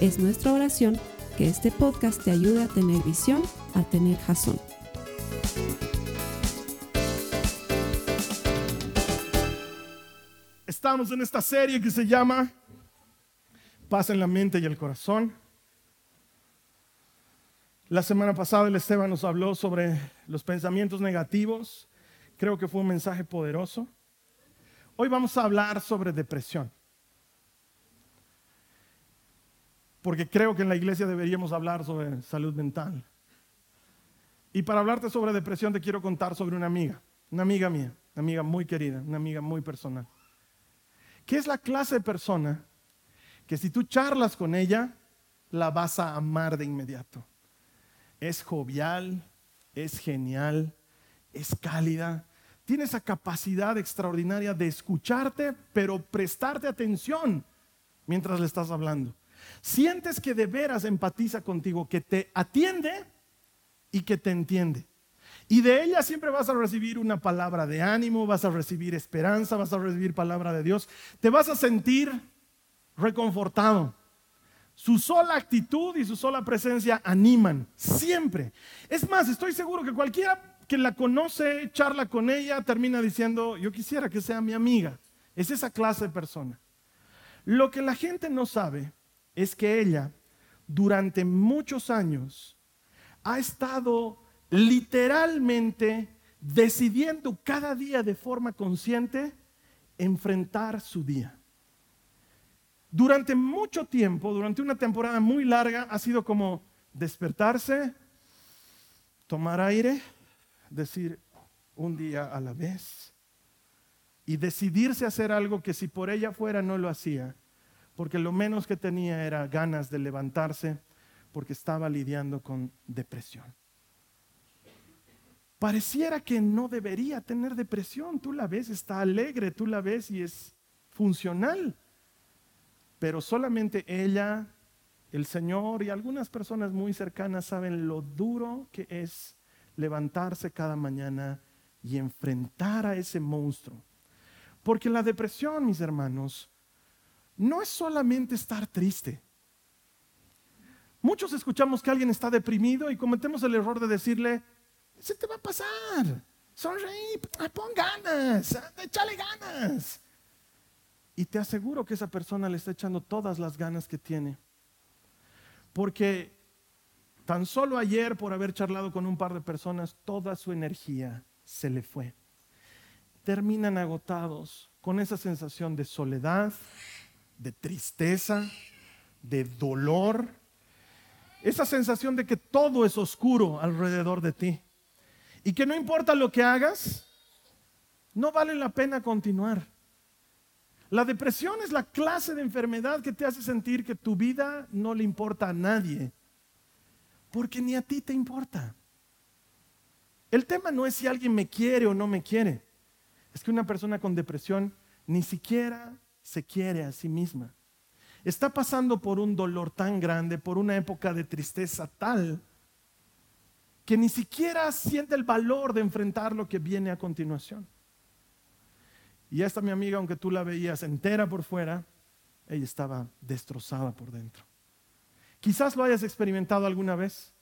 Es nuestra oración que este podcast te ayude a tener visión, a tener jazón. Estamos en esta serie que se llama Paz en la mente y el corazón. La semana pasada el Esteban nos habló sobre los pensamientos negativos. Creo que fue un mensaje poderoso. Hoy vamos a hablar sobre depresión. Porque creo que en la iglesia deberíamos hablar sobre salud mental. Y para hablarte sobre depresión te quiero contar sobre una amiga, una amiga mía, una amiga muy querida, una amiga muy personal, que es la clase de persona que si tú charlas con ella, la vas a amar de inmediato. Es jovial, es genial, es cálida, tiene esa capacidad extraordinaria de escucharte, pero prestarte atención mientras le estás hablando. Sientes que de veras empatiza contigo, que te atiende y que te entiende. Y de ella siempre vas a recibir una palabra de ánimo, vas a recibir esperanza, vas a recibir palabra de Dios. Te vas a sentir reconfortado. Su sola actitud y su sola presencia animan, siempre. Es más, estoy seguro que cualquiera que la conoce, charla con ella, termina diciendo, yo quisiera que sea mi amiga. Es esa clase de persona. Lo que la gente no sabe es que ella durante muchos años ha estado literalmente decidiendo cada día de forma consciente enfrentar su día. Durante mucho tiempo, durante una temporada muy larga, ha sido como despertarse, tomar aire, decir un día a la vez y decidirse a hacer algo que si por ella fuera no lo hacía porque lo menos que tenía era ganas de levantarse porque estaba lidiando con depresión. Pareciera que no debería tener depresión. Tú la ves, está alegre, tú la ves y es funcional. Pero solamente ella, el Señor y algunas personas muy cercanas saben lo duro que es levantarse cada mañana y enfrentar a ese monstruo. Porque la depresión, mis hermanos, no es solamente estar triste. Muchos escuchamos que alguien está deprimido y cometemos el error de decirle, se te va a pasar, sonreí, pon ganas, échale ganas. Y te aseguro que esa persona le está echando todas las ganas que tiene. Porque tan solo ayer, por haber charlado con un par de personas, toda su energía se le fue. Terminan agotados con esa sensación de soledad, de tristeza, de dolor, esa sensación de que todo es oscuro alrededor de ti y que no importa lo que hagas, no vale la pena continuar. La depresión es la clase de enfermedad que te hace sentir que tu vida no le importa a nadie, porque ni a ti te importa. El tema no es si alguien me quiere o no me quiere, es que una persona con depresión ni siquiera se quiere a sí misma. Está pasando por un dolor tan grande, por una época de tristeza tal, que ni siquiera siente el valor de enfrentar lo que viene a continuación. Y esta mi amiga, aunque tú la veías entera por fuera, ella estaba destrozada por dentro. Quizás lo hayas experimentado alguna vez,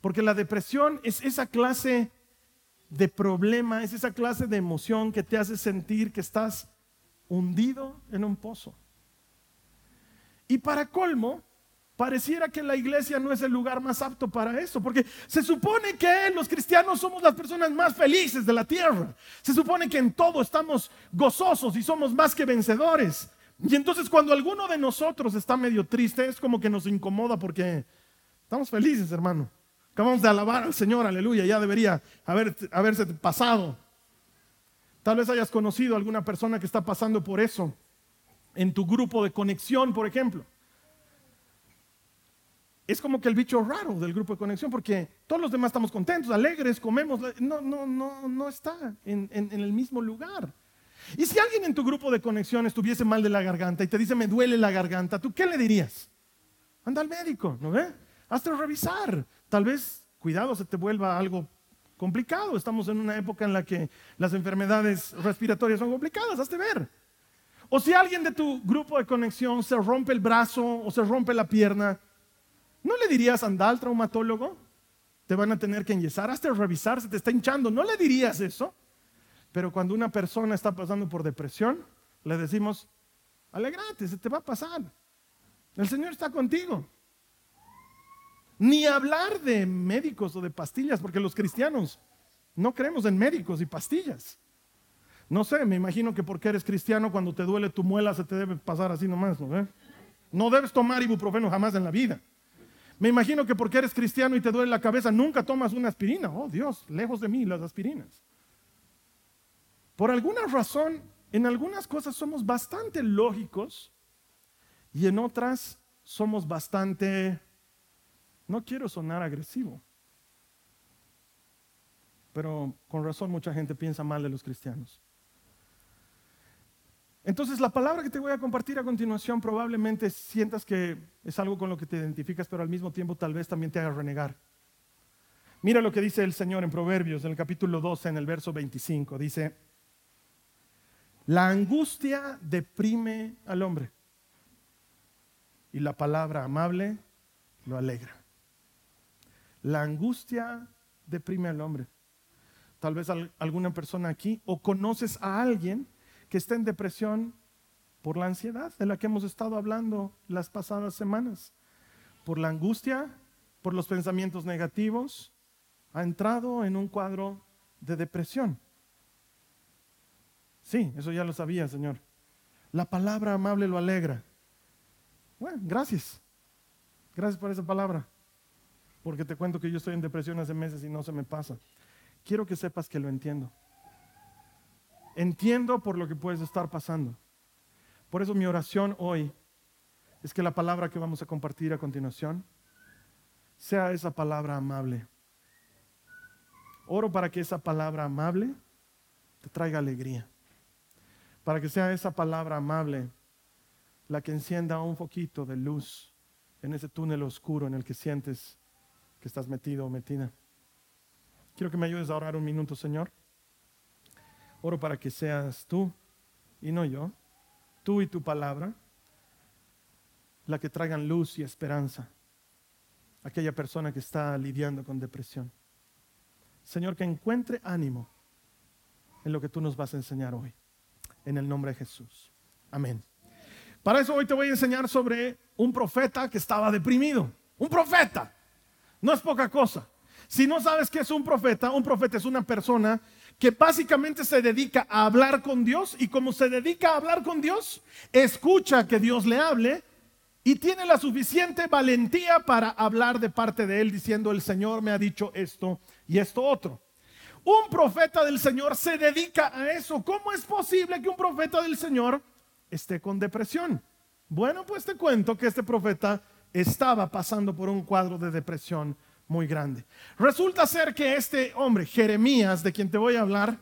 porque la depresión es esa clase de problema, es esa clase de emoción que te hace sentir que estás hundido en un pozo. Y para colmo, pareciera que la iglesia no es el lugar más apto para eso, porque se supone que los cristianos somos las personas más felices de la tierra. Se supone que en todo estamos gozosos y somos más que vencedores. Y entonces cuando alguno de nosotros está medio triste, es como que nos incomoda porque estamos felices, hermano. Acabamos de alabar al Señor, aleluya, ya debería haber, haberse pasado. Tal vez hayas conocido a alguna persona que está pasando por eso en tu grupo de conexión, por ejemplo. es como que el bicho raro del grupo de conexión, porque todos los demás estamos contentos, alegres, comemos. No, no, no, no está en, en el mismo lugar. Y si alguien en tu grupo de conexión estuviese mal de la garganta y te dice, me duele la garganta, ¿tú qué le dirías? Anda al médico, ¿no ve? Hazte revisar. Tal vez, cuidado, se te vuelva algo complicado. Estamos en una época en la que las enfermedades respiratorias son complicadas, hazte ver. O si alguien de tu grupo de conexión se rompe el brazo o se rompe la pierna, ¿no le dirías anda al traumatólogo? Te van a tener que enyesar, hazte revisar, se te está hinchando. ¿No le dirías eso? Pero cuando una persona está pasando por depresión, le decimos, alegrate, se te va a pasar. El Señor está contigo. Ni hablar de médicos o de pastillas, porque los cristianos no creemos en médicos y pastillas. No sé, me imagino que porque eres cristiano, cuando te duele tu muela se te debe pasar así nomás, ¿no? No debes tomar ibuprofeno jamás en la vida. Me imagino que porque eres cristiano y te duele la cabeza, nunca tomas una aspirina. Oh Dios, lejos de mí las aspirinas. Por alguna razón, en algunas cosas somos bastante lógicos y en otras somos bastante, no quiero sonar agresivo, pero con razón mucha gente piensa mal de los cristianos. Entonces la palabra que te voy a compartir a continuación probablemente sientas que es algo con lo que te identificas, pero al mismo tiempo tal vez también te haga renegar. Mira lo que dice el Señor en Proverbios, en el capítulo 12, en el verso 25. Dice, la angustia deprime al hombre y la palabra amable lo alegra. La angustia deprime al hombre. Tal vez alguna persona aquí o conoces a alguien que está en depresión por la ansiedad de la que hemos estado hablando las pasadas semanas, por la angustia, por los pensamientos negativos, ha entrado en un cuadro de depresión. Sí, eso ya lo sabía, Señor. La palabra amable lo alegra. Bueno, gracias. Gracias por esa palabra. Porque te cuento que yo estoy en depresión hace meses y no se me pasa. Quiero que sepas que lo entiendo. Entiendo por lo que puedes estar pasando. Por eso mi oración hoy es que la palabra que vamos a compartir a continuación sea esa palabra amable. Oro para que esa palabra amable te traiga alegría para que sea esa palabra amable la que encienda un poquito de luz en ese túnel oscuro en el que sientes que estás metido o metida. Quiero que me ayudes a orar un minuto, Señor. Oro para que seas tú y no yo, tú y tu palabra, la que traigan luz y esperanza a aquella persona que está lidiando con depresión. Señor, que encuentre ánimo en lo que tú nos vas a enseñar hoy en el nombre de Jesús. Amén. Para eso hoy te voy a enseñar sobre un profeta que estaba deprimido. Un profeta. No es poca cosa. Si no sabes qué es un profeta, un profeta es una persona que básicamente se dedica a hablar con Dios y como se dedica a hablar con Dios, escucha que Dios le hable y tiene la suficiente valentía para hablar de parte de él diciendo, el Señor me ha dicho esto y esto otro. Un profeta del Señor se dedica a eso. ¿Cómo es posible que un profeta del Señor esté con depresión? Bueno, pues te cuento que este profeta estaba pasando por un cuadro de depresión muy grande. Resulta ser que este hombre, Jeremías, de quien te voy a hablar,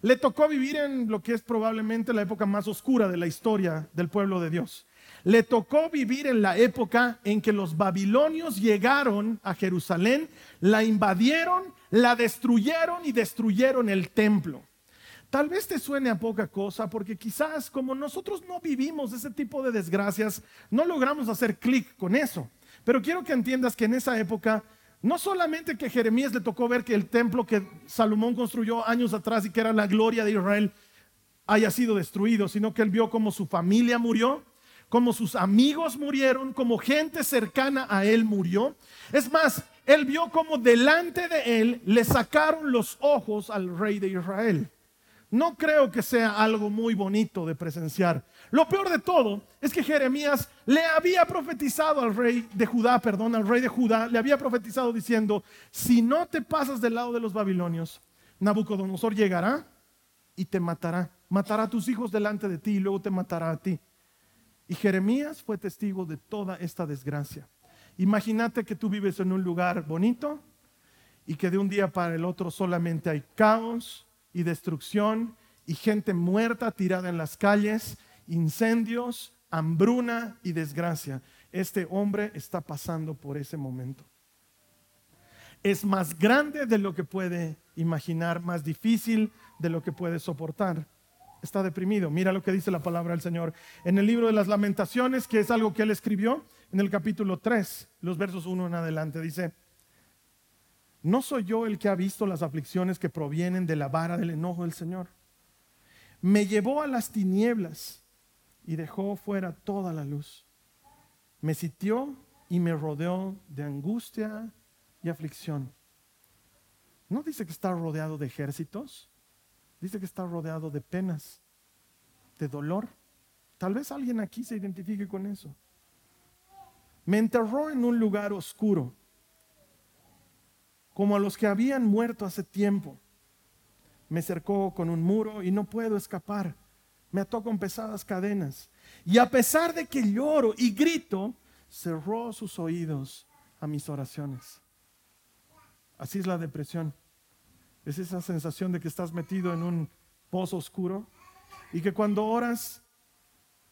le tocó vivir en lo que es probablemente la época más oscura de la historia del pueblo de Dios. Le tocó vivir en la época en que los babilonios llegaron a Jerusalén, la invadieron, la destruyeron y destruyeron el templo. Tal vez te suene a poca cosa porque quizás como nosotros no vivimos ese tipo de desgracias, no logramos hacer clic con eso. Pero quiero que entiendas que en esa época, no solamente que Jeremías le tocó ver que el templo que Salomón construyó años atrás y que era la gloria de Israel haya sido destruido, sino que él vio como su familia murió, como sus amigos murieron, como gente cercana a él murió. Es más, él vio como delante de él le sacaron los ojos al rey de Israel. No creo que sea algo muy bonito de presenciar. Lo peor de todo es que Jeremías le había profetizado al rey de Judá, perdón, al rey de Judá, le había profetizado diciendo, si no te pasas del lado de los babilonios, Nabucodonosor llegará y te matará. Matará a tus hijos delante de ti y luego te matará a ti. Y Jeremías fue testigo de toda esta desgracia. Imagínate que tú vives en un lugar bonito y que de un día para el otro solamente hay caos y destrucción y gente muerta tirada en las calles, incendios, hambruna y desgracia. Este hombre está pasando por ese momento. Es más grande de lo que puede imaginar, más difícil de lo que puede soportar. Está deprimido. Mira lo que dice la palabra del Señor. En el libro de las lamentaciones, que es algo que él escribió, en el capítulo 3, los versos 1 en adelante, dice, ¿no soy yo el que ha visto las aflicciones que provienen de la vara del enojo del Señor? Me llevó a las tinieblas y dejó fuera toda la luz. Me sitió y me rodeó de angustia y aflicción. ¿No dice que está rodeado de ejércitos? Dice que está rodeado de penas, de dolor. Tal vez alguien aquí se identifique con eso. Me enterró en un lugar oscuro, como a los que habían muerto hace tiempo. Me cercó con un muro y no puedo escapar. Me ató con pesadas cadenas. Y a pesar de que lloro y grito, cerró sus oídos a mis oraciones. Así es la depresión. Es esa sensación de que estás metido en un pozo oscuro y que cuando oras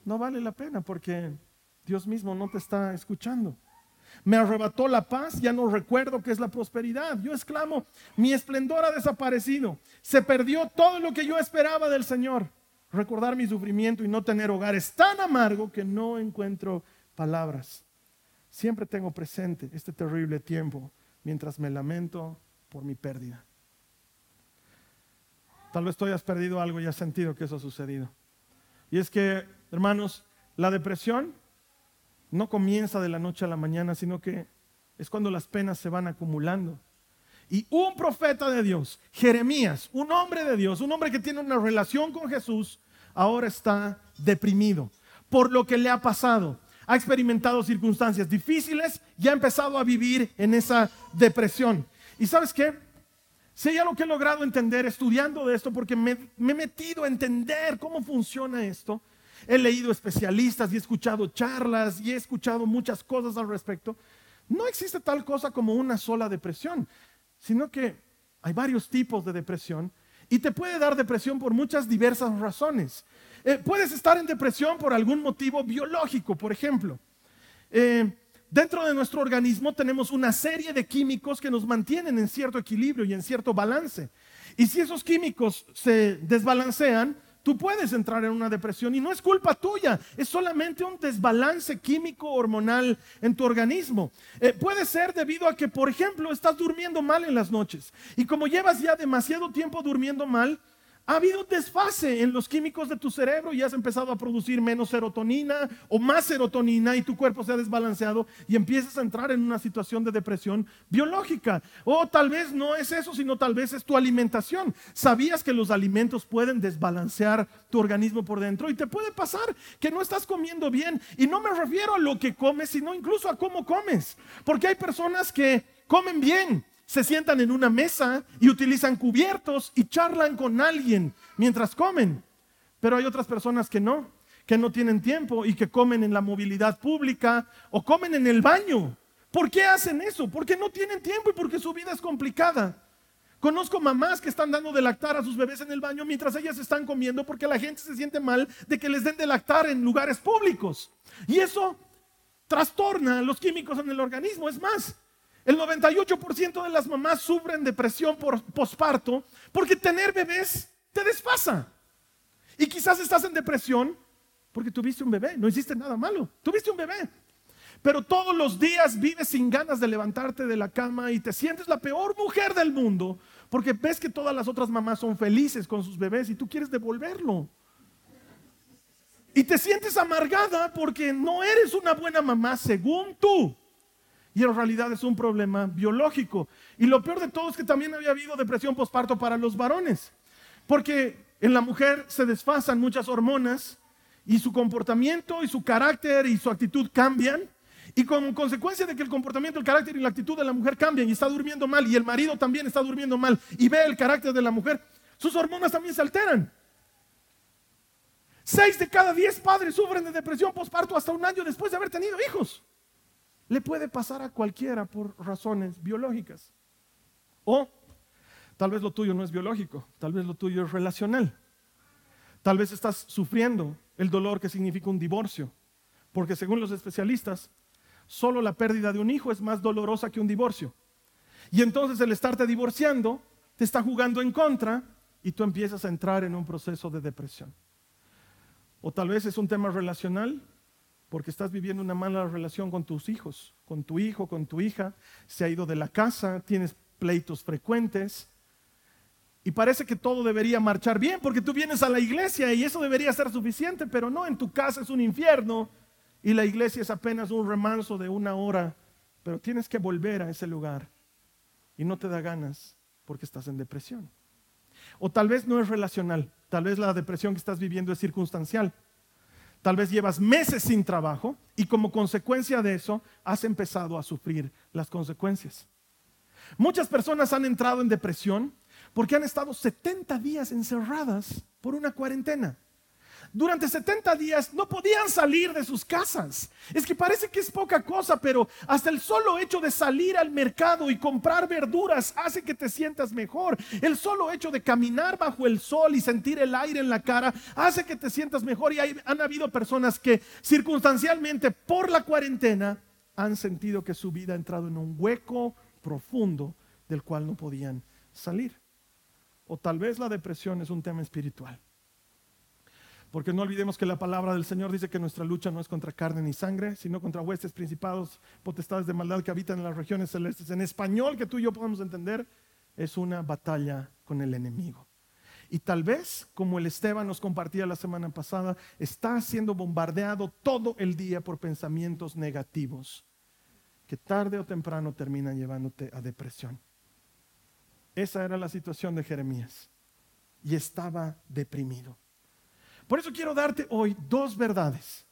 no vale la pena porque Dios mismo no te está escuchando. Me arrebató la paz, ya no recuerdo qué es la prosperidad. Yo exclamo, mi esplendor ha desaparecido. Se perdió todo lo que yo esperaba del Señor. Recordar mi sufrimiento y no tener hogar es tan amargo que no encuentro palabras. Siempre tengo presente este terrible tiempo mientras me lamento por mi pérdida. Tal vez tú hayas perdido algo y has sentido que eso ha sucedido. Y es que, hermanos, la depresión no comienza de la noche a la mañana, sino que es cuando las penas se van acumulando. Y un profeta de Dios, Jeremías, un hombre de Dios, un hombre que tiene una relación con Jesús, ahora está deprimido por lo que le ha pasado. Ha experimentado circunstancias difíciles y ha empezado a vivir en esa depresión. ¿Y sabes qué? Si hay algo que he logrado entender estudiando de esto, porque me, me, he metido a entender cómo funciona esto, he leído especialistas y he escuchado charlas y he escuchado muchas cosas al respecto, no existe tal cosa como una sola depresión, sino que hay varios tipos de depresión y te puede dar depresión por muchas diversas razones. Eh, puedes estar en depresión por algún motivo biológico, por ejemplo. Eh, Dentro de nuestro organismo tenemos una serie de químicos que nos mantienen en cierto equilibrio y en cierto balance. Y si esos químicos se desbalancean, tú puedes entrar en una depresión y no es culpa tuya, es solamente un desbalance químico hormonal en tu organismo. Eh, puede ser debido a que, por ejemplo, estás durmiendo mal en las noches y como llevas ya demasiado tiempo durmiendo mal, ha habido desfase en los químicos de tu cerebro y has empezado a producir menos serotonina o más serotonina y tu cuerpo se ha desbalanceado y empiezas a entrar en una situación de depresión biológica. O tal vez no es eso, sino tal vez es tu alimentación. ¿Sabías que los alimentos pueden desbalancear tu organismo por dentro? Y te puede pasar que no estás comiendo bien. Y no me refiero a lo que comes, sino incluso a cómo comes. Porque hay personas que comen bien se sientan en una mesa y utilizan cubiertos y charlan con alguien mientras comen. Pero hay otras personas que no, que no tienen tiempo y que comen en la movilidad pública o comen en el baño. ¿Por qué hacen eso? Porque no tienen tiempo y porque su vida es complicada. Conozco mamás que están dando de lactar a sus bebés en el baño mientras ellas están comiendo porque la gente se siente mal de que les den de lactar en lugares públicos. Y eso trastorna los químicos en el organismo. Es más, el 98% de las mamás sufren depresión por posparto porque tener bebés te desfasa. Y quizás estás en depresión porque tuviste un bebé, no hiciste nada malo, tuviste un bebé. Pero todos los días vives sin ganas de levantarte de la cama y te sientes la peor mujer del mundo porque ves que todas las otras mamás son felices con sus bebés y tú quieres devolverlo. Y te sientes amargada porque no eres una buena mamá según tú y en realidad es un problema biológico. Y lo peor de todo es que también había habido depresión postparto para los varones, porque en la mujer se desfasan muchas hormonas y su comportamiento y su carácter y su actitud cambian. Y como consecuencia de que el comportamiento, el carácter y la actitud de la mujer cambian y está durmiendo mal y el marido también está durmiendo mal y ve el carácter de la mujer, sus hormonas también se alteran. Seis de cada diez padres sufren de depresión postparto hasta un año después de haber tenido hijos. Le puede pasar a cualquiera por razones biológicas. O tal vez lo tuyo no es biológico, tal vez lo tuyo es relacional. Tal vez estás sufriendo el dolor que significa un divorcio, porque según los especialistas, solo la pérdida de un hijo es más dolorosa que un divorcio. Y entonces el estarte divorciando te está jugando en contra y tú empiezas a entrar en un proceso de depresión. O tal vez es un tema relacional, porque estás viviendo una mala relación con tus hijos, con tu hijo, con tu hija, se ha ido de la casa, tienes pleitos frecuentes, y parece que todo debería marchar bien porque tú vienes a la iglesia y eso debería ser suficiente, pero no, en tu casa es un infierno y la iglesia es apenas un remanso de una hora, pero tienes que volver a ese lugar y no te da ganas porque estás en depresión. O tal vez no es relacional, tal vez la depresión que estás viviendo es circunstancial. Tal vez llevas meses sin trabajo y como consecuencia de eso has empezado a sufrir las consecuencias. Muchas personas han entrado en depresión porque han estado 70 días encerradas por una cuarentena. Durante 70 días no podían salir de sus casas. Es que parece que es poca cosa, pero hasta el solo hecho de salir al mercado y comprar verduras hace que te sientas mejor. El solo hecho de caminar bajo el sol y sentir el aire en la cara hace que te sientas mejor. Y han habido personas que circunstancialmente por la cuarentena han sentido que su vida ha entrado en un hueco profundo del cual no podían salir. O tal vez la depresión es un tema espiritual. Porque no olvidemos que la palabra del Señor dice que nuestra lucha no es contra carne ni sangre, sino contra huestes, principados, potestades de maldad que habitan en las regiones celestes. En español, que tú y yo podemos entender, es una batalla con el enemigo. Y tal vez, como el Esteban nos compartía la semana pasada, está siendo bombardeado todo el día por pensamientos negativos que tarde o temprano terminan llevándote a depresión. Esa era la situación de Jeremías. Y estaba deprimido. Por eso quiero darte hoy dos verdades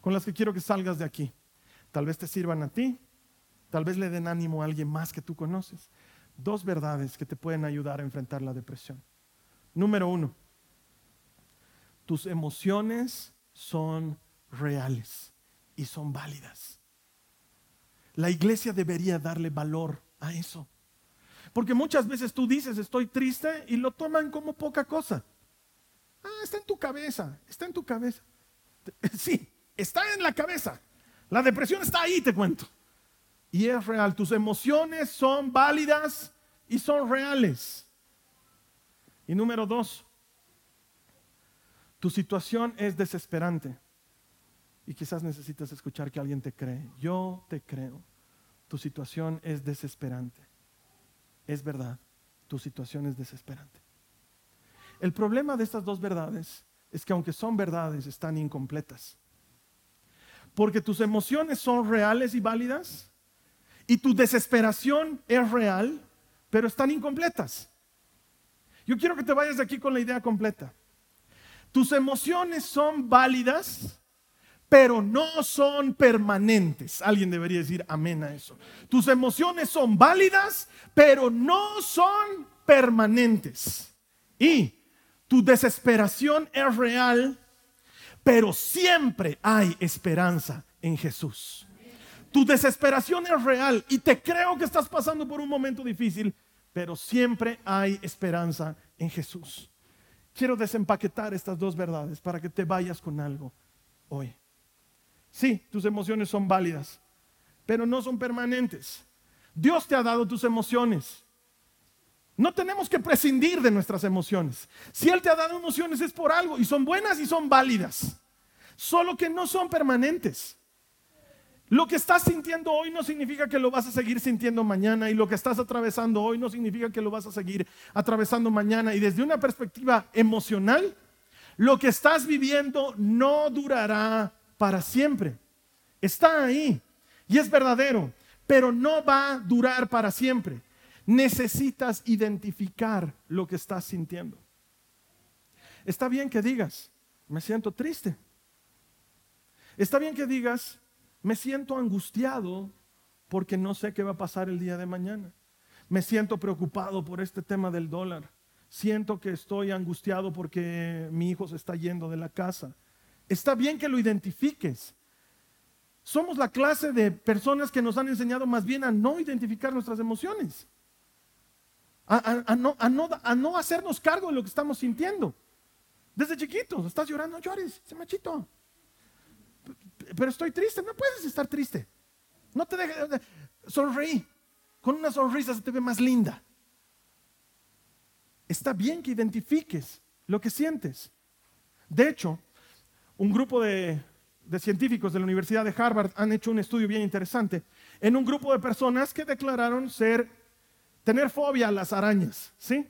con las que quiero que salgas de aquí. Tal vez te sirvan a ti, tal vez le den ánimo a alguien más que tú conoces. Dos verdades que te pueden ayudar a enfrentar la depresión. Número uno, tus emociones son reales y son válidas. La iglesia debería darle valor a eso. Porque muchas veces tú dices estoy triste y lo toman como poca cosa. Ah, está en tu cabeza, está en tu cabeza. Sí, está en la cabeza. La depresión está ahí, te cuento. Y es real, tus emociones son válidas y son reales. Y número dos, tu situación es desesperante. Y quizás necesitas escuchar que alguien te cree. Yo te creo. Tu situación es desesperante es verdad, tu situación es desesperante. El problema de estas dos verdades es que aunque son verdades, están incompletas. Porque tus emociones son reales y válidas y tu desesperación es real, pero están incompletas. Yo quiero que te vayas de aquí con la idea completa. Tus emociones son válidas, pero no son permanentes. Alguien debería decir amén a eso. Tus emociones son válidas, pero no son permanentes. Y tu desesperación es real, pero siempre hay esperanza en Jesús. Tu desesperación es real y te creo que estás pasando por un momento difícil, pero siempre hay esperanza en Jesús. Quiero desempaquetar estas dos verdades para que te vayas con algo hoy. Sí, tus emociones son válidas, pero no son permanentes. Dios te ha dado tus emociones. No tenemos que prescindir de nuestras emociones. Si Él te ha dado emociones es por algo y son buenas y son válidas. Solo que no son permanentes. Lo que estás sintiendo hoy no significa que lo vas a seguir sintiendo mañana y lo que estás atravesando hoy no significa que lo vas a seguir atravesando mañana. Y desde una perspectiva emocional, lo que estás viviendo no durará para siempre. Está ahí y es verdadero, pero no va a durar para siempre. Necesitas identificar lo que estás sintiendo. Está bien que digas, me siento triste. Está bien que digas, me siento angustiado porque no sé qué va a pasar el día de mañana. Me siento preocupado por este tema del dólar. Siento que estoy angustiado porque mi hijo se está yendo de la casa. Está bien que lo identifiques, somos la clase de personas que nos han enseñado más bien a no identificar nuestras emociones, a, no, a no, hacernos cargo de lo que estamos sintiendo. Desde chiquitos, estás llorando, no llores, ese machito. Pero estoy triste, no puedes estar triste. No te dejes, sonreí. Con una sonrisa se te ve más linda. Está bien que identifiques lo que sientes. De hecho, un grupo de, científicos de la Universidad de Harvard han hecho un estudio bien interesante en un grupo de personas que declararon ser, tener fobia a las arañas. ¿sí?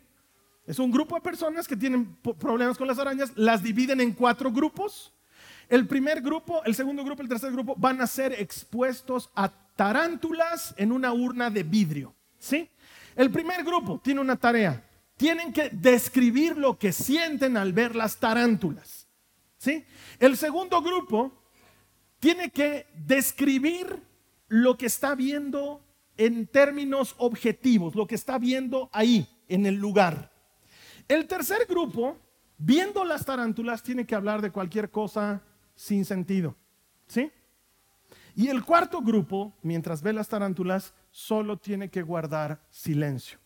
Es un grupo de personas que tienen problemas con las arañas, las dividen en cuatro grupos. El primer grupo, el segundo grupo, el tercer grupo van a ser expuestos a tarántulas en una urna de vidrio. ¿sí? El primer grupo tiene una tarea, tienen que describir lo que sienten al ver las tarántulas. ¿sí? El segundo grupo tiene que describir lo que está viendo en términos objetivos, lo que está viendo ahí, en el lugar. El tercer grupo, viendo las tarántulas, tiene que hablar de cualquier cosa sin sentido. ¿Sí? Y el cuarto grupo, mientras ve las tarántulas, solo tiene que guardar silencio.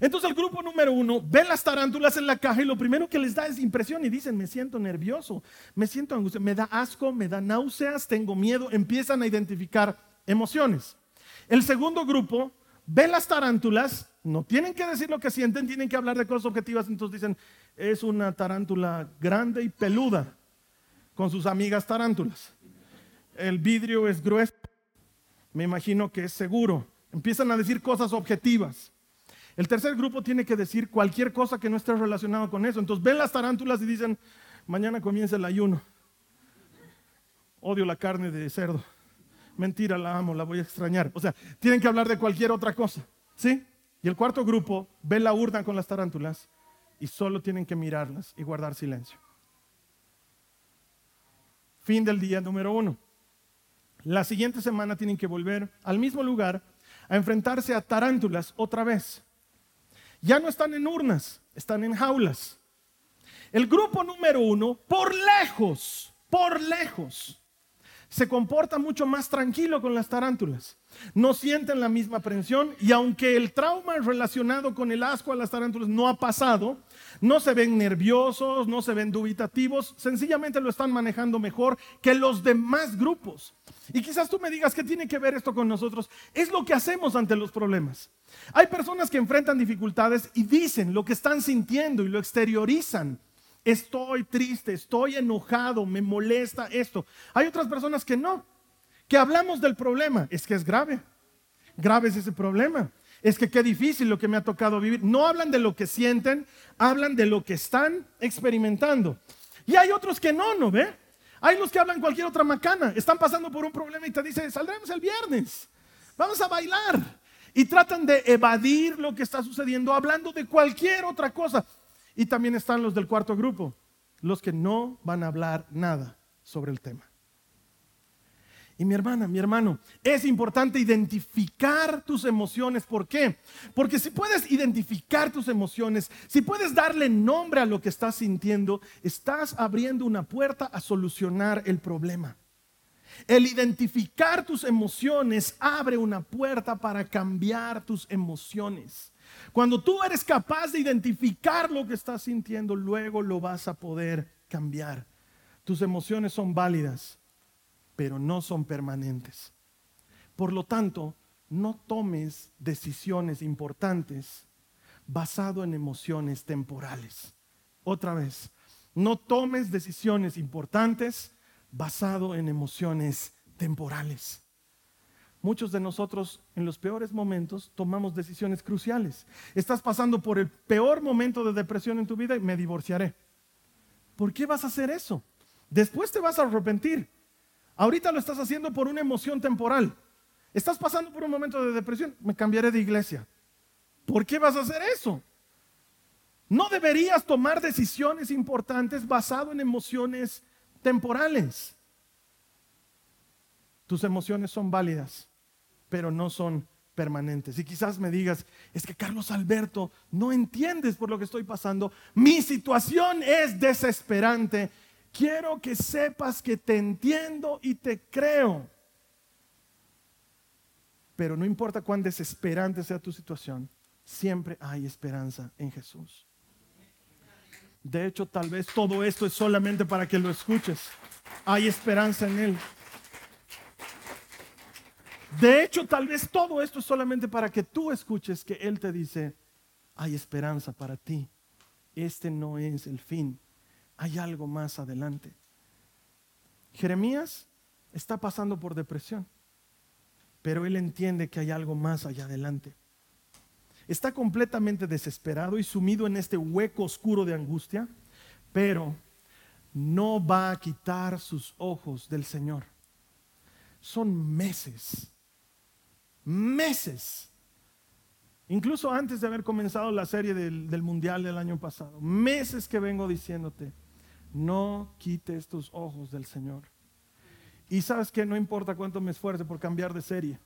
Entonces el grupo número uno ve las tarántulas en la caja y lo primero que les da es impresión y dicen, me siento nervioso, me siento angustia, me da asco, me da náuseas, tengo miedo, empiezan a identificar emociones. El segundo grupo ve las tarántulas, no tienen que decir lo que sienten, tienen que hablar de cosas objetivas, entonces dicen, es una tarántula grande y peluda con sus amigas tarántulas. El vidrio es grueso, me imagino que es seguro. Empiezan a decir cosas objetivas. El tercer grupo tiene que decir cualquier cosa que no esté relacionado con eso. Entonces ven las tarántulas y dicen, mañana comienza el ayuno. Odio la carne de cerdo. Mentira, la amo, la voy a extrañar. O sea, tienen que hablar de cualquier otra cosa. ¿Sí? Y el cuarto grupo ve la urna con las tarántulas y solo tienen que mirarlas y guardar silencio. Fin del día número uno. La siguiente semana tienen que volver al mismo lugar a enfrentarse a tarántulas otra vez. Ya no están en urnas, están en jaulas. El grupo número uno, por lejos, por lejos, se comporta mucho más tranquilo con las tarántulas. No sienten la misma aprensión y aunque el trauma relacionado con el asco a las tarántulas no ha pasado, no se ven nerviosos, no se ven dubitativos, sencillamente lo están manejando mejor que los demás grupos. Y quizás tú me digas, ¿qué tiene que ver esto con nosotros? Es lo que hacemos ante los problemas. Hay personas que enfrentan dificultades y dicen lo que están sintiendo y lo exteriorizan. Estoy triste, estoy enojado, me molesta esto. Hay otras personas que no, que hablamos del problema. Es que es grave. Grave es ese problema. Es que qué difícil lo que me ha tocado vivir. No hablan de lo que sienten, hablan de lo que están experimentando. Y hay otros que no, ¿no ve? Hay los que hablan cualquier otra macana. Están pasando por un problema y te dicen, saldremos el viernes. Vamos a bailar. Y tratan de evadir lo que está sucediendo hablando de cualquier otra cosa. Y también están los del cuarto grupo, los que no van a hablar nada sobre el tema. Y mi hermana, mi hermano, es importante identificar tus emociones. ¿Por qué? Porque si puedes identificar tus emociones, si puedes darle nombre a lo que estás sintiendo, estás abriendo una puerta a solucionar el problema. El identificar tus emociones abre una puerta para cambiar tus emociones. Cuando tú eres capaz de identificar lo que estás sintiendo, luego lo vas a poder cambiar. Tus emociones son válidas pero no son permanentes. Por lo tanto, no tomes decisiones importantes basado en emociones temporales. Otra vez, no tomes decisiones importantes basado en emociones temporales. Muchos de nosotros en los peores momentos tomamos decisiones cruciales. Estás pasando por el peor momento de depresión en tu vida y me divorciaré. ¿Por qué vas a hacer eso? Después te vas a arrepentir. Ahorita lo estás haciendo por una emoción temporal. Estás pasando por un momento de depresión, me cambiaré de iglesia. ¿Por qué vas a hacer eso? No deberías tomar decisiones importantes basado en emociones temporales. Tus emociones son válidas, pero no son permanentes. Y quizás me digas, es que Carlos Alberto, no entiendes por lo que estoy pasando. Mi situación es desesperante quiero que sepas que te entiendo y te creo. Pero no importa cuán desesperante sea tu situación, siempre hay esperanza en Jesús. De hecho, tal vez todo esto es solamente para que lo escuches. Hay esperanza en Él. De hecho, tal vez todo esto es solamente para que tú escuches que Él te dice, hay esperanza para ti. Este no es el fin. Hay algo más adelante. Jeremías está pasando por depresión pero él entiende que hay algo más allá adelante. Está completamente desesperado y sumido en este hueco oscuro de angustia, pero no va a quitar sus ojos del Señor. Son meses, meses, incluso antes de haber comenzado la serie del, Mundial del año pasado, meses que vengo diciéndote, no quites tus ojos del Señor. Y sabes que no importa cuánto me esfuerce por cambiar de serie.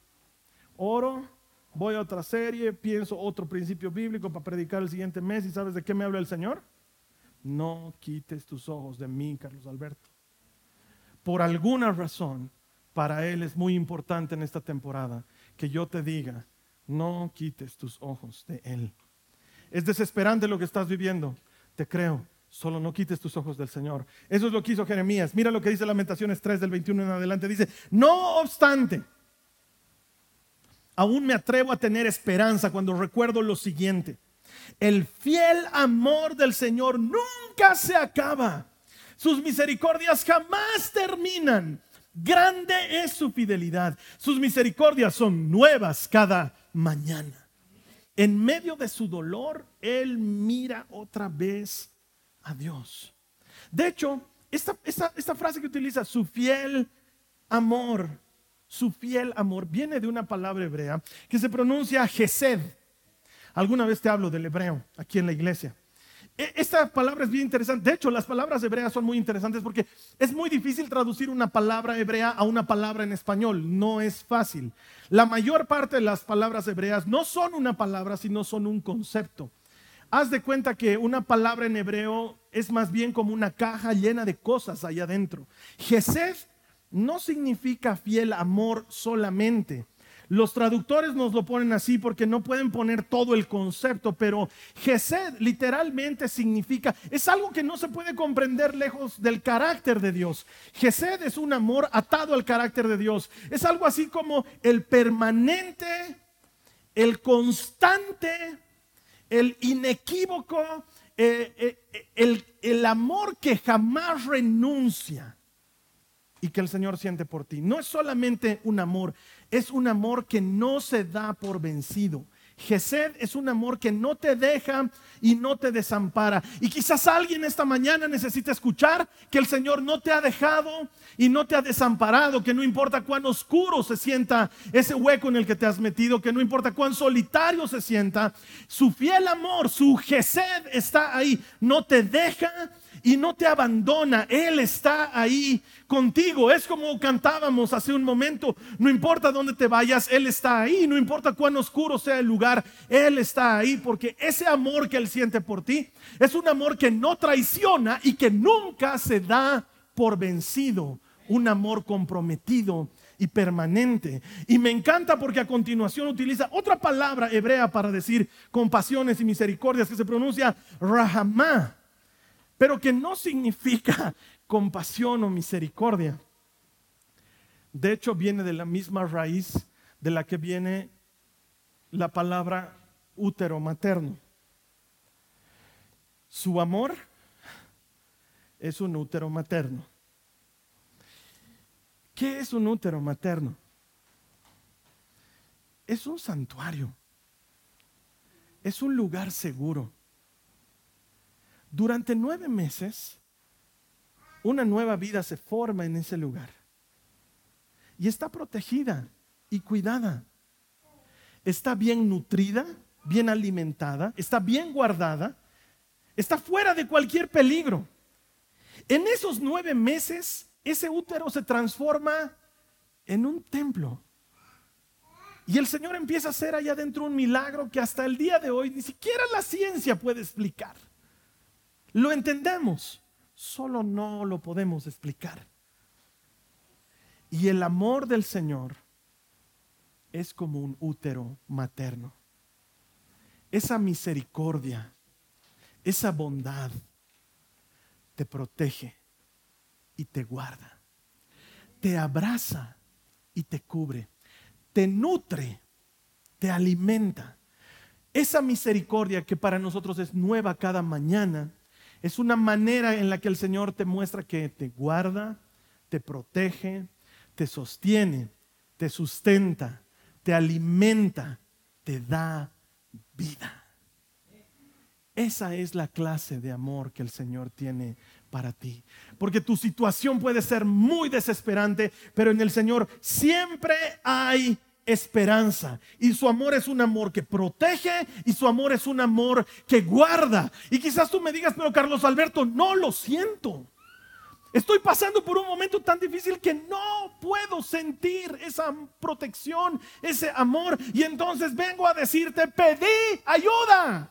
Oro, voy a otra serie, pienso otro principio bíblico para predicar el siguiente mes. ¿Y sabes de qué me habla el Señor? No quites tus ojos de mí, Carlos Alberto. Por alguna razón, para Él es muy importante en esta temporada que yo te diga, no quites tus ojos de Él. Es desesperante lo que estás viviendo, te creo, Solo no quites tus ojos del Señor. Eso es lo que hizo Jeremías. Mira lo que dice Lamentaciones 3 del 21 en adelante. Dice, no obstante, aún me atrevo a tener esperanza cuando recuerdo lo siguiente. El fiel amor del Señor nunca se acaba. Sus misericordias jamás terminan. Grande es su fidelidad. Sus misericordias son nuevas cada mañana. En medio de su dolor, Él mira otra vez a Dios. De hecho, esta, esta, frase que utiliza, su fiel amor, su fiel amor, viene de una palabra hebrea que se pronuncia Gesed. Alguna vez te hablo del hebreo aquí en la iglesia. E, esta palabra es bien interesante. De hecho, las palabras hebreas son muy interesantes porque es muy difícil traducir una palabra hebrea a una palabra en español. No es fácil. La mayor parte de las palabras hebreas no son una palabra, sino son un concepto. Haz de cuenta que una palabra en hebreo es más bien como una caja llena de cosas allá adentro. Gesed no significa fiel amor solamente. Los traductores nos lo ponen así porque no pueden poner todo el concepto, pero Gesed literalmente significa, es algo que no se puede comprender lejos del carácter de Dios. Gesed es un amor atado al carácter de Dios. Es algo así como el permanente, el constante el inequívoco, eh, eh, el, el amor que jamás renuncia y que el Señor siente por ti. No es solamente un amor, es un amor que no se da por vencido. Gesed es un amor que no te deja y no te desampara. Y quizás alguien esta mañana necesita escuchar que el Señor no te ha dejado y no te ha desamparado, que no importa cuán oscuro se sienta ese hueco en el que te has metido, que no importa cuán solitario se sienta, su fiel amor, su Gesed está ahí, no te deja y no te abandona. Él está ahí contigo. Es como cantábamos hace un momento. No importa dónde te vayas, Él está ahí. No importa cuán oscuro sea el lugar, Él está ahí. Porque ese amor que Él siente por ti es un amor que no traiciona y que nunca se da por vencido. Un amor comprometido y permanente. Y me encanta porque a continuación utiliza otra palabra hebrea para decir compasiones y misericordias que se pronuncia rahamá pero que no significa compasión o misericordia. De hecho, viene de la misma raíz de la que viene la palabra útero materno. Su amor es un útero materno. ¿Qué es un útero materno? Es un santuario. Es un lugar seguro durante nueve meses, una nueva vida se forma en ese lugar. Y está protegida y cuidada. Está bien nutrida, bien alimentada, está bien guardada, está fuera de cualquier peligro. En esos nueve meses, ese útero se transforma en un templo. Y el Señor empieza a hacer allá adentro un milagro que hasta el día de hoy ni siquiera la ciencia puede explicar. Lo entendemos. solo no lo podemos explicar. Y el amor del Señor es como un útero materno. Esa misericordia, esa bondad te protege y te guarda. Te abraza y te cubre. Te nutre, te alimenta. Esa misericordia que para nosotros es nueva cada mañana, es una manera en la que el Señor te muestra que te guarda, te protege, te sostiene, te sustenta, te alimenta, te da vida. Esa es la clase de amor que el Señor tiene para ti. Porque tu situación puede ser muy desesperante, pero en el Señor siempre hay esperanza. Y su amor es un amor que protege y su amor es un amor que guarda. Y quizás tú me digas, pero Carlos Alberto, no lo siento. Estoy pasando por un momento tan difícil que no puedo sentir esa protección, ese amor. Y entonces vengo a decirte, pedí ayuda,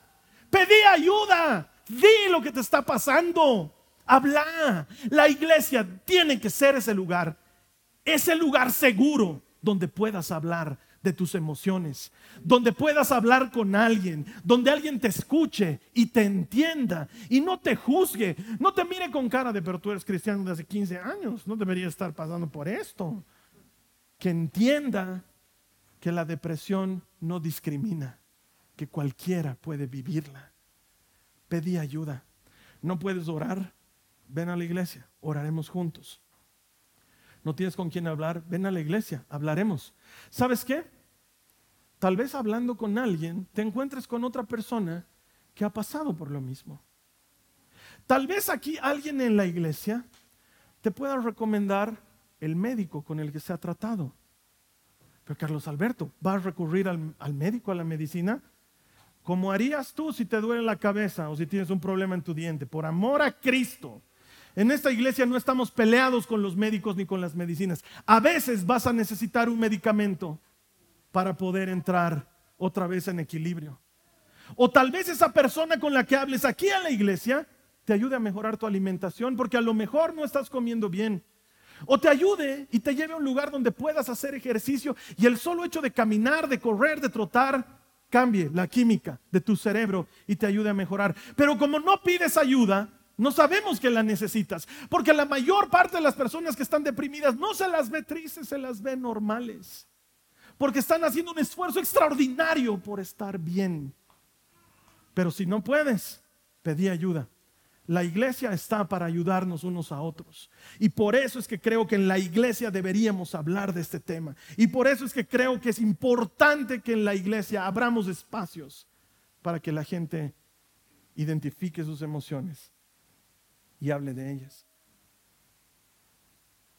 pedí ayuda, di lo que te está pasando, habla. La iglesia tiene que ser ese lugar, ese lugar seguro donde puedas hablar de tus emociones, donde puedas hablar con alguien, donde alguien te escuche y te entienda y no te juzgue, no te mire con cara de, pero tú eres cristiano de hace 15 años, no deberías estar pasando por esto. Que entienda que la depresión no discrimina, que cualquiera puede vivirla. Pedí ayuda. No puedes orar, ven a la iglesia, oraremos juntos no tienes con quién hablar, ven a la iglesia, hablaremos. ¿Sabes qué? Tal vez hablando con alguien te encuentres con otra persona que ha pasado por lo mismo. Tal vez aquí alguien en la iglesia te pueda recomendar el médico con el que se ha tratado. Pero Carlos Alberto, ¿vas a recurrir al, al médico, a la medicina? Como harías tú si te duele la cabeza o si tienes un problema en tu diente, por amor a Cristo en esta iglesia no estamos peleados con los médicos ni con las medicinas. A veces vas a necesitar un medicamento para poder entrar otra vez en equilibrio. O tal vez esa persona con la que hables aquí en la iglesia te ayude a mejorar tu alimentación porque a lo mejor no estás comiendo bien. O te ayude y te lleve a un lugar donde puedas hacer ejercicio y el solo hecho de caminar, de correr, de trotar, cambie la química de tu cerebro y te ayude a mejorar. Pero como no pides ayuda, no sabemos que la necesitas, porque la mayor parte de las personas que están deprimidas no se las ve tristes, se las ve normales, porque están haciendo un esfuerzo extraordinario por estar bien. Pero si no puedes, pedí ayuda. La iglesia está para ayudarnos unos a otros. Y por eso es que creo que en la iglesia deberíamos hablar de este tema. Y por eso es que creo que es importante que en la iglesia abramos espacios para que la gente identifique sus emociones y hable de ellas.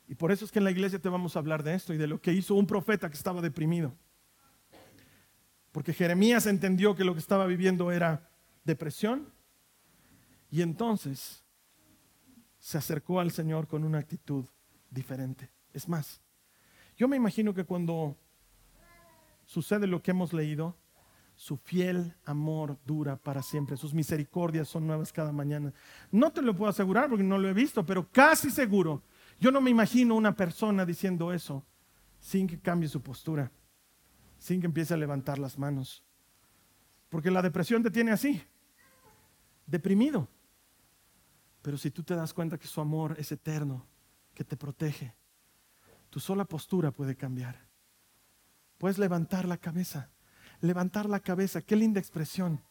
Y por eso es que en la iglesia te vamos a hablar de esto y de lo que hizo un profeta que estaba deprimido. Porque Jeremías entendió que lo que estaba viviendo era depresión y entonces se acercó al Señor con una actitud diferente. Es más, yo me imagino que cuando sucede lo que hemos leído, su fiel amor dura para siempre. Sus misericordias son nuevas cada mañana. No te lo puedo asegurar porque no lo he visto, pero casi seguro. Yo no me imagino una persona diciendo eso sin que cambie su postura, sin que empiece a levantar las manos. Porque la depresión te tiene así, deprimido. Pero si tú te das cuenta que su amor es eterno, que te protege, tu sola postura puede cambiar. Puedes levantar la cabeza levantar la cabeza. Qué linda expresión.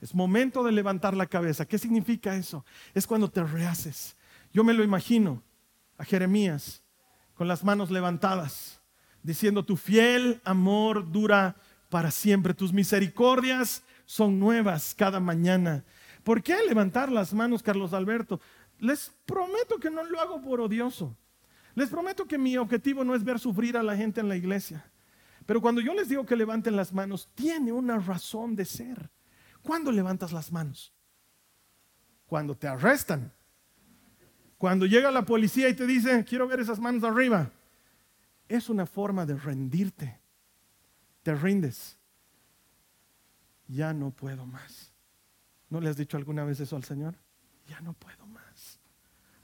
Es momento de levantar la cabeza. ¿Qué significa eso? Es cuando te rehaces. Yo me lo imagino a Jeremías con las manos levantadas, diciendo, tu fiel amor dura para siempre, tus misericordias son nuevas cada mañana. ¿Por qué levantar las manos, Carlos Alberto? Les prometo que no lo hago por odioso. Les prometo que mi objetivo no es ver sufrir a la gente en la iglesia. Pero cuando yo les digo que levanten las manos, tiene una razón de ser. ¿Cuándo levantas las manos? Cuando te arrestan. Cuando llega la policía y te dice, quiero ver esas manos arriba. Es una forma de rendirte. Te rindes. Ya no puedo más. ¿No le has dicho alguna vez eso al Señor? Ya no puedo más.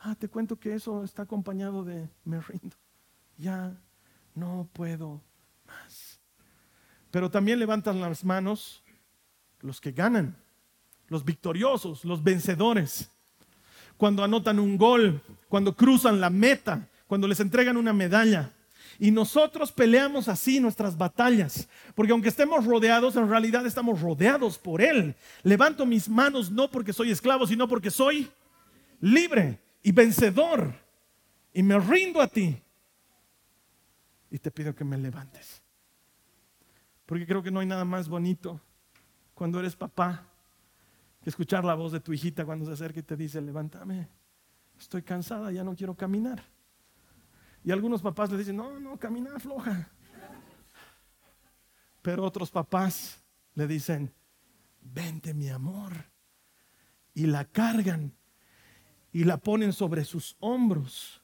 Ah, te cuento que eso está acompañado de me rindo. Ya no puedo Pero también levantan las manos los que ganan, los victoriosos, los vencedores. Cuando anotan un gol, cuando cruzan la meta, cuando les entregan una medalla. Y nosotros peleamos así nuestras batallas, porque aunque estemos rodeados, en realidad estamos rodeados por Él. Levanto mis manos no porque soy esclavo, sino porque soy libre y vencedor. Y me rindo a ti. Y te pido que me levantes. Porque creo que no hay nada más bonito cuando eres papá que escuchar la voz de tu hijita cuando se acerca y te dice, levántame, estoy cansada, ya no quiero caminar. Y algunos papás le dicen, no, no, camina floja. Pero otros papás le dicen, vente mi amor. Y la cargan y la ponen sobre sus hombros.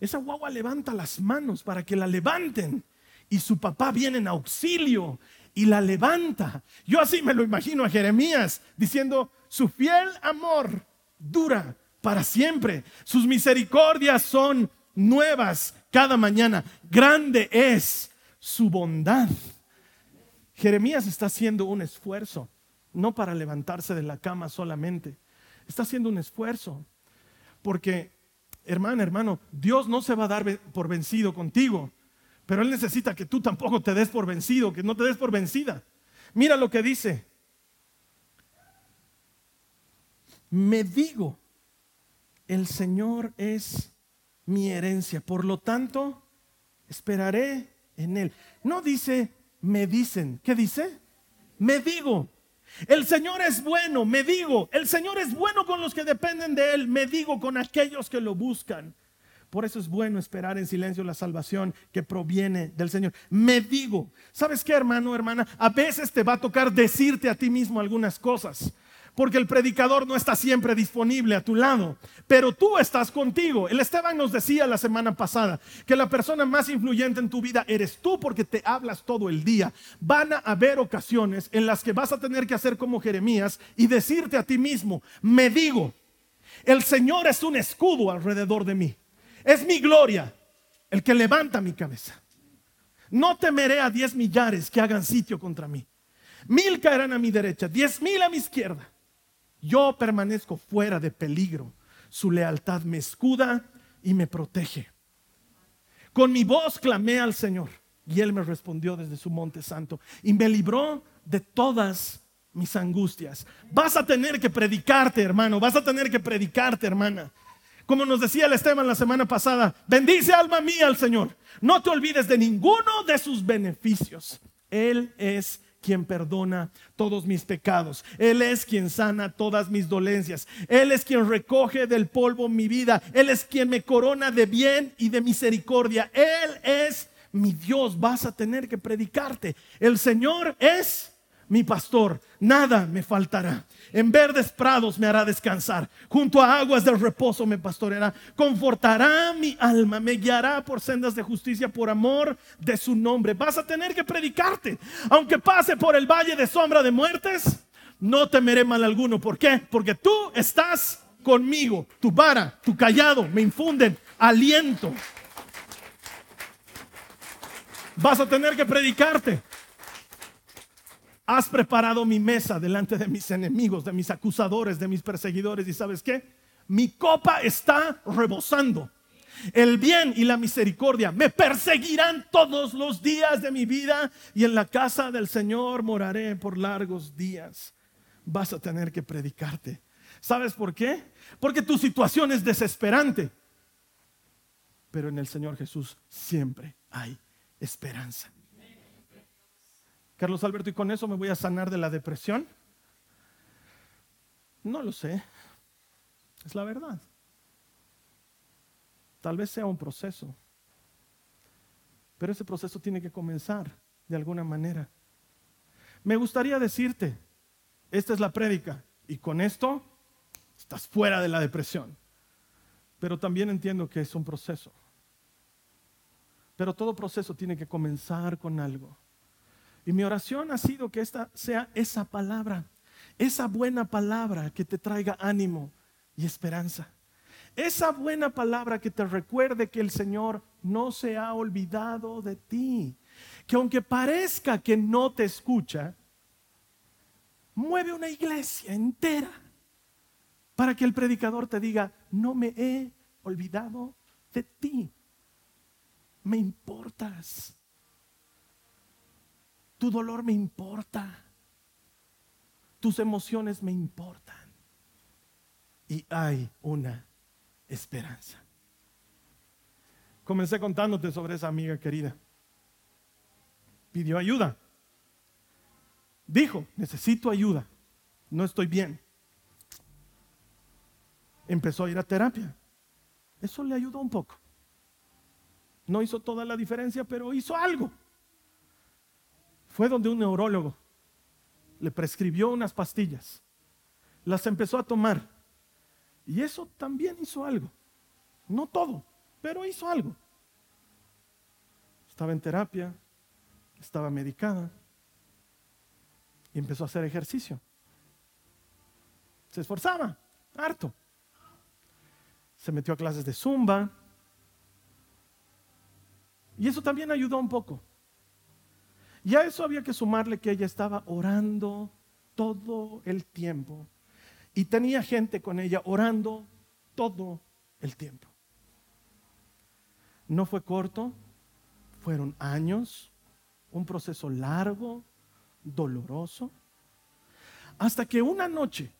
Esa guagua levanta las manos para que la levanten. Y su papá viene en auxilio y la levanta. Yo así me lo imagino a Jeremías diciendo, su fiel amor dura para siempre. Sus misericordias son nuevas cada mañana. Grande es su bondad. Jeremías está haciendo un esfuerzo, no para levantarse de la cama solamente. Está haciendo un esfuerzo. Porque, hermano, hermano, Dios no se va a dar por vencido contigo. Pero Él necesita que tú tampoco te des por vencido, que no te des por vencida. Mira lo que dice. Me digo, el Señor es mi herencia, por lo tanto, esperaré en Él. No dice, me dicen, ¿qué dice? Me digo, el Señor es bueno, me digo, el Señor es bueno con los que dependen de Él, me digo con aquellos que lo buscan. Por eso es bueno esperar en silencio la salvación que proviene del Señor. Me digo, ¿sabes qué hermano, hermana? A veces te va a tocar decirte a ti mismo algunas cosas. Porque el predicador no está siempre disponible a tu lado, pero tú estás contigo. El Esteban nos decía la semana pasada que la persona más influyente en tu vida eres tú porque te hablas todo el día. Van a haber ocasiones en las que vas a tener que hacer como Jeremías y decirte a ti mismo, me digo, el Señor es un escudo alrededor de mí. Es mi gloria el que levanta mi cabeza. No temeré a diez millares que hagan sitio contra mí. Mil caerán a mi derecha, diez mil a mi izquierda. Yo permanezco fuera de peligro. Su lealtad me escuda y me protege. Con mi voz clamé al Señor y Él me respondió desde su monte santo y me libró de todas mis angustias. Vas a tener que predicarte, hermano. Vas a tener que predicarte, hermana. Como nos decía el Esteban la semana pasada, bendice alma mía al Señor. No te olvides de ninguno de sus beneficios. Él es quien perdona todos mis pecados. Él es quien sana todas mis dolencias. Él es quien recoge del polvo mi vida. Él es quien me corona de bien y de misericordia. Él es mi Dios. Vas a tener que predicarte. El Señor es mi pastor, nada me faltará. En verdes prados me hará descansar, junto a aguas del reposo me pastoreará, confortará mi alma, me guiará por sendas de justicia por amor de su nombre. Vas a tener que predicarte, aunque pase por el valle de sombra de muertes, no temeré mal alguno. ¿Por qué? Porque tú estás conmigo, tu vara, tu callado me infunden aliento. Vas a tener que predicarte. Has preparado mi mesa delante de mis enemigos, de mis acusadores, de mis perseguidores. ¿Y sabes qué? Mi copa está rebosando. El bien y la misericordia me perseguirán todos los días de mi vida y en la casa del Señor moraré por largos días. Vas a tener que predicarte. ¿Sabes por qué? Porque tu situación es desesperante. Pero en el Señor Jesús siempre hay esperanza. Carlos Alberto, ¿y con eso me voy a sanar de la depresión? No lo sé. Es la verdad. Tal vez sea un proceso. Pero ese proceso tiene que comenzar de alguna manera. Me gustaría decirte, esta es la prédica y con esto estás fuera de la depresión. Pero también entiendo que es un proceso. Pero todo proceso tiene que comenzar con algo. Y mi oración ha sido que esta sea esa palabra, esa buena palabra que te traiga ánimo y esperanza. Esa buena palabra que te recuerde que el Señor no se ha olvidado de ti. Que aunque parezca que no te escucha, mueve una iglesia entera para que el predicador te diga, no me he olvidado de ti. Me importas. Tu dolor me importa. Tus emociones me importan. Y hay una esperanza. Comencé contándote sobre esa amiga querida. Pidió ayuda. Dijo, necesito ayuda. No estoy bien. Empezó a ir a terapia. Eso le ayudó un poco. No hizo toda la diferencia, pero hizo algo. Fue donde un neurólogo le prescribió unas pastillas. Las empezó a tomar. Y eso también hizo algo. No todo, pero hizo algo. Estaba en terapia, estaba medicada y empezó a hacer ejercicio. Se esforzaba, harto. Se metió a clases de zumba. Y eso también ayudó un poco. Y a eso había que sumarle que ella estaba orando todo el tiempo. Y tenía gente con ella orando todo el tiempo. No fue corto, fueron años, un proceso largo, doloroso, hasta que una noche,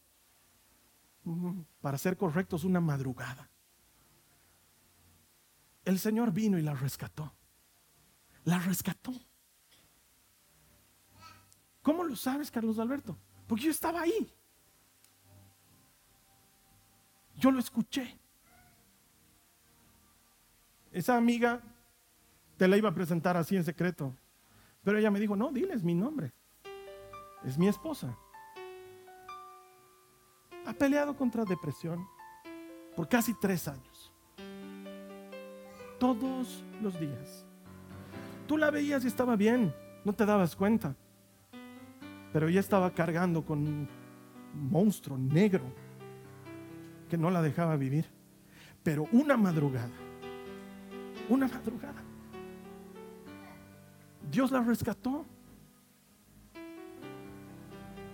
para ser correctos, una madrugada, el Señor vino y la rescató. La rescató. ¿Cómo lo sabes, Carlos Alberto? Porque yo estaba ahí. Yo lo escuché. Esa amiga te la iba a presentar así en secreto. Pero ella me dijo, no, diles mi nombre. Es mi esposa. Ha peleado contra depresión por casi tres años. Todos los días. Tú la veías y estaba bien, no te dabas cuenta. Pero ella estaba cargando con un monstruo negro que no la dejaba vivir. Pero una madrugada, una madrugada, Dios la rescató.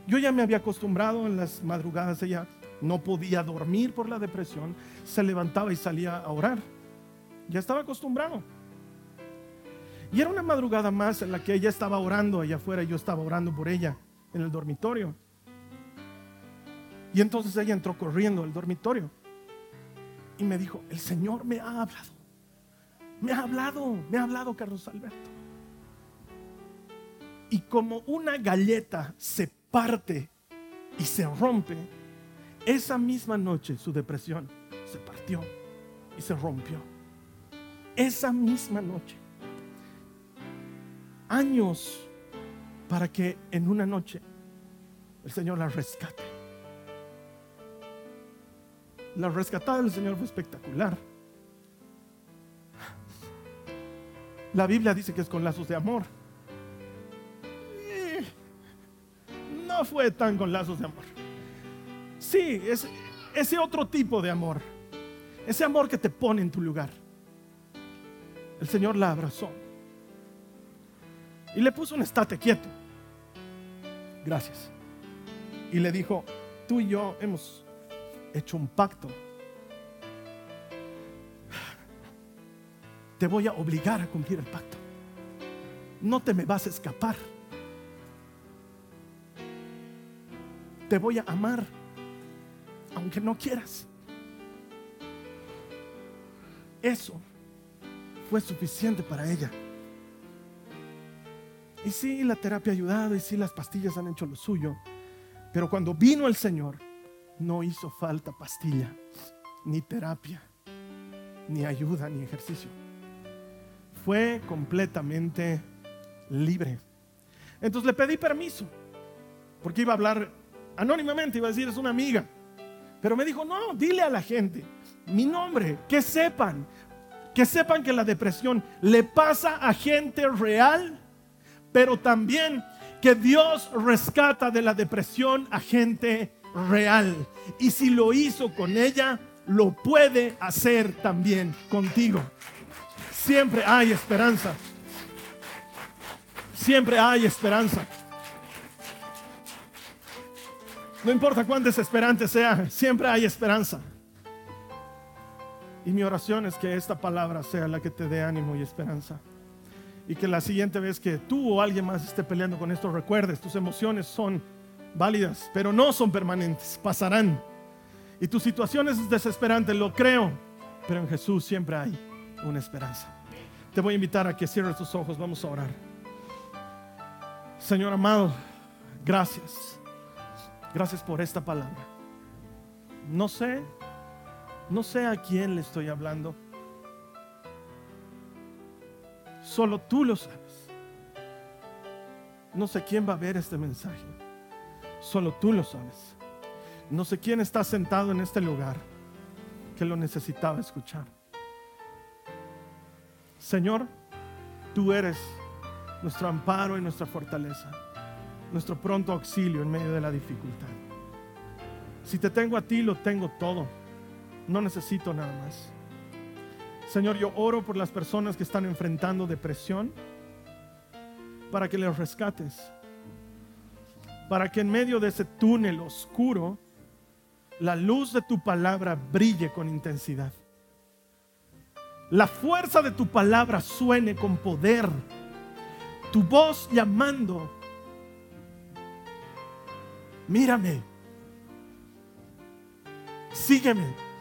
Yo ya me había acostumbrado en las madrugadas, ella no podía dormir por la depresión, se levantaba y salía a orar. Ya estaba acostumbrado. Y era una madrugada más en la que ella estaba orando allá afuera y yo estaba orando por ella en el dormitorio. Y entonces ella entró corriendo al dormitorio y me dijo, el Señor me ha hablado. Me ha hablado, me ha hablado Carlos Alberto. Y como una galleta se parte y se rompe, esa misma noche su depresión se partió y se rompió. Esa misma noche. Años para que en una noche el Señor la rescate. La rescatada del Señor fue espectacular. La Biblia dice que es con lazos de amor. No fue tan con lazos de amor. Sí, es ese otro tipo de amor. Ese amor que te pone en tu lugar. El Señor la abrazó. Y le puso un estate quieto. Gracias. Y le dijo, tú y yo hemos hecho un pacto. Te voy a obligar a cumplir el pacto. No te me vas a escapar. Te voy a amar, aunque no quieras. Eso fue suficiente para ella. Y sí, la terapia ha ayudado y sí, las pastillas han hecho lo suyo. Pero cuando vino el Señor, no hizo falta pastilla, ni terapia, ni ayuda, ni ejercicio. Fue completamente libre. Entonces le pedí permiso, porque iba a hablar anónimamente, iba a decir, es una amiga. Pero me dijo, no, dile a la gente mi nombre, que sepan, que sepan que la depresión le pasa a gente real, pero también que Dios rescata de la depresión a gente real. Y si lo hizo con ella, lo puede hacer también contigo. Siempre hay esperanza. Siempre hay esperanza. No importa cuán desesperante sea, siempre hay esperanza. Y mi oración es que esta palabra sea la que te dé ánimo y esperanza. Y que la siguiente vez que tú o alguien más esté peleando con esto, recuerdes, tus emociones son válidas, pero no son permanentes, pasarán. Y tu situación es desesperante, lo creo, pero en Jesús siempre hay una esperanza. Te voy a invitar a que cierres tus ojos, vamos a orar. Señor amado, gracias. Gracias por esta palabra. No sé, no sé a quién le estoy hablando. Solo tú lo sabes. No sé quién va a ver este mensaje. Solo tú lo sabes. No sé quién está sentado en este lugar que lo necesitaba escuchar. Señor, tú eres nuestro amparo y nuestra fortaleza, nuestro pronto auxilio en medio de la dificultad. Si te tengo a ti, lo tengo todo. No necesito nada más. Señor, yo oro por las personas que están enfrentando depresión para que les rescates. Para que en medio de ese túnel oscuro, la luz de tu palabra brille con intensidad. La fuerza de tu palabra suene con poder. Tu voz llamando. Mírame. Sígueme.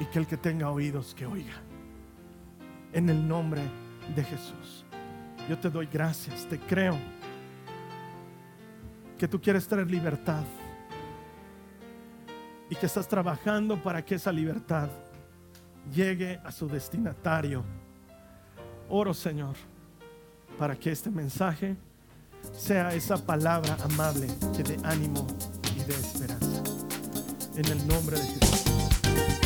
Y que el que tenga oídos, que oiga. En el nombre de Jesús. Yo te doy gracias, te creo que tú quieres traer libertad y que estás trabajando para que esa libertad llegue a su destinatario. Oro, Señor, para que este mensaje sea esa palabra amable que dé ánimo y de esperanza. En el nombre de Jesús.